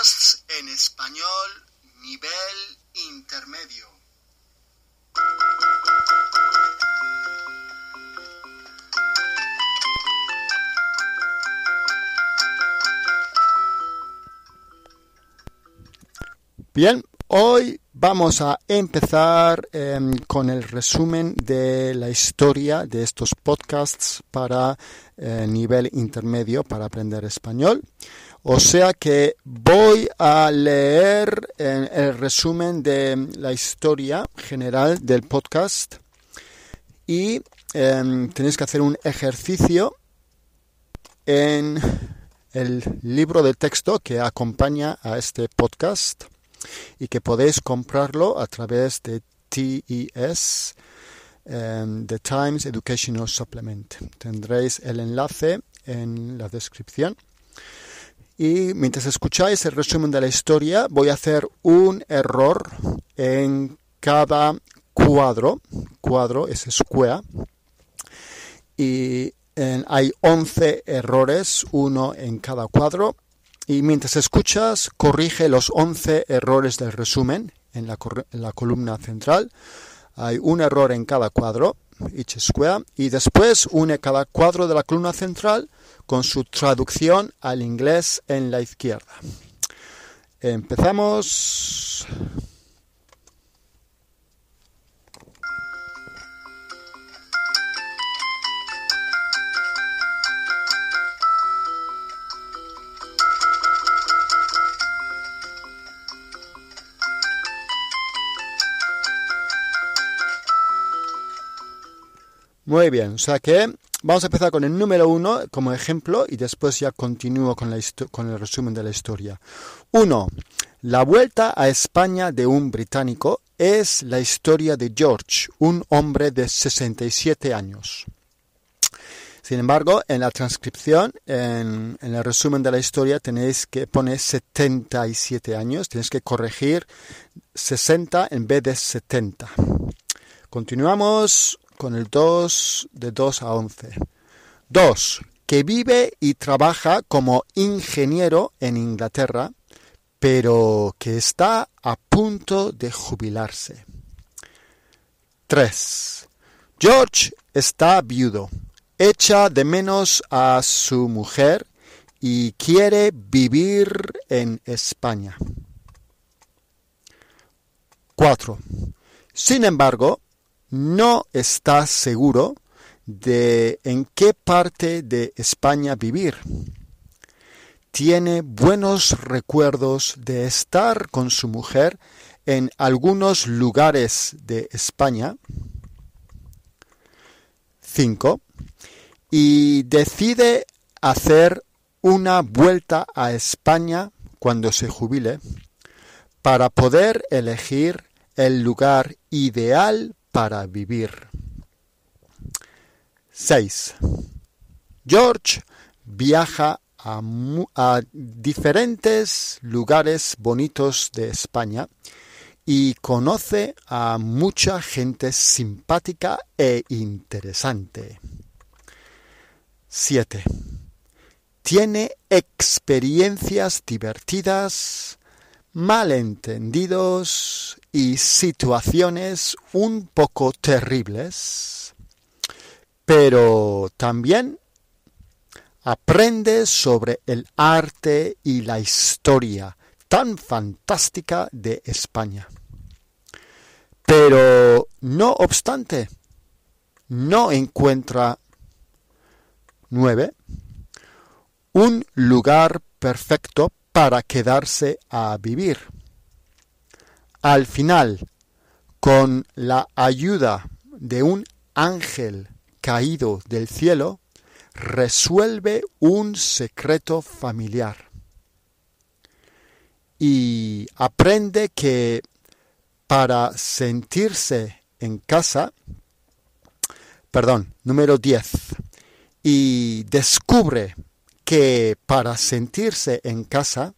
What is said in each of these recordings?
En español nivel intermedio. Bien, hoy vamos a empezar em, con el resumen de la historia de estos podcasts para eh, nivel intermedio para aprender español. O sea que voy a leer eh, el resumen de la historia general del podcast y em, tenéis que hacer un ejercicio en el libro de texto que acompaña a este podcast y que podéis comprarlo a través de TES, um, The Times Educational Supplement. Tendréis el enlace en la descripción. Y mientras escucháis el resumen de la historia, voy a hacer un error en cada cuadro. Cuadro es square. Y en, hay 11 errores, uno en cada cuadro. Y mientras escuchas, corrige los 11 errores del resumen en la, en la columna central. Hay un error en cada cuadro, each square, y después une cada cuadro de la columna central con su traducción al inglés en la izquierda. Empezamos. Muy bien, o sea que vamos a empezar con el número uno como ejemplo y después ya continúo con, la con el resumen de la historia. Uno, la vuelta a España de un británico es la historia de George, un hombre de 67 años. Sin embargo, en la transcripción, en, en, el resumen de la historia, tenéis que poner 77 años, tenéis que corregir 60 en vez de 70. Continuamos con el 2 de 2 a 11. 2. Que vive y trabaja como ingeniero en Inglaterra, pero que está a punto de jubilarse. 3. George está viudo, echa de menos a su mujer y quiere vivir en España. 4. Sin embargo, no está seguro de en qué parte de España vivir. Tiene buenos recuerdos de estar con su mujer en algunos lugares de España. 5. Y decide hacer una vuelta a España cuando se jubile para poder elegir el lugar ideal para vivir. 6. George viaja a, diferentes lugares bonitos de España y conoce a mucha gente simpática e interesante. 7. Tiene experiencias divertidas, malentendidos y situaciones un poco terribles, pero también aprende sobre el arte y la historia tan fantástica de España. Pero no obstante, no encuentra nueve un lugar perfecto para quedarse a vivir. Al final, con la ayuda de un ángel caído del cielo, resuelve un secreto familiar y aprende que para sentirse en casa, perdón, número 10, y descubre que para sentirse en casa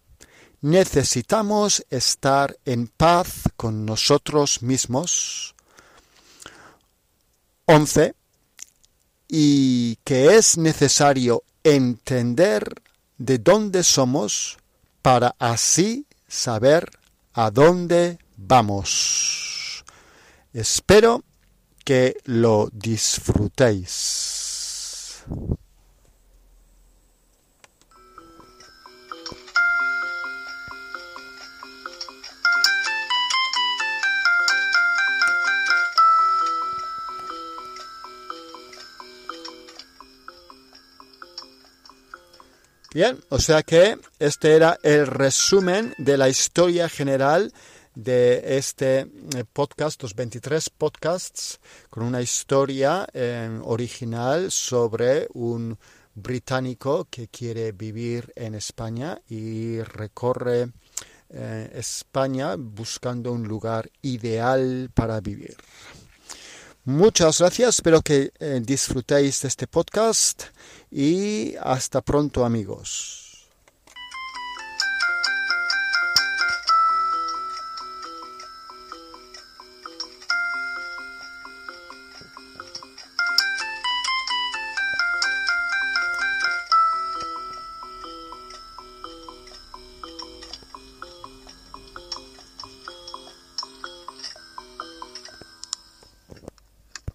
necesitamos estar en paz con nosotros mismos. 11. Y que es necesario entender de dónde somos para así saber a dónde vamos. Espero que lo disfrutéis. Bien, o sea que este era el resumen de la historia general de este eh, podcast, los 23 podcasts, con una historia eh, original sobre un británico que quiere vivir en España y recorre eh, España buscando un lugar ideal para vivir. Muchas gracias, espero que disfrutéis de este podcast y hasta pronto amigos.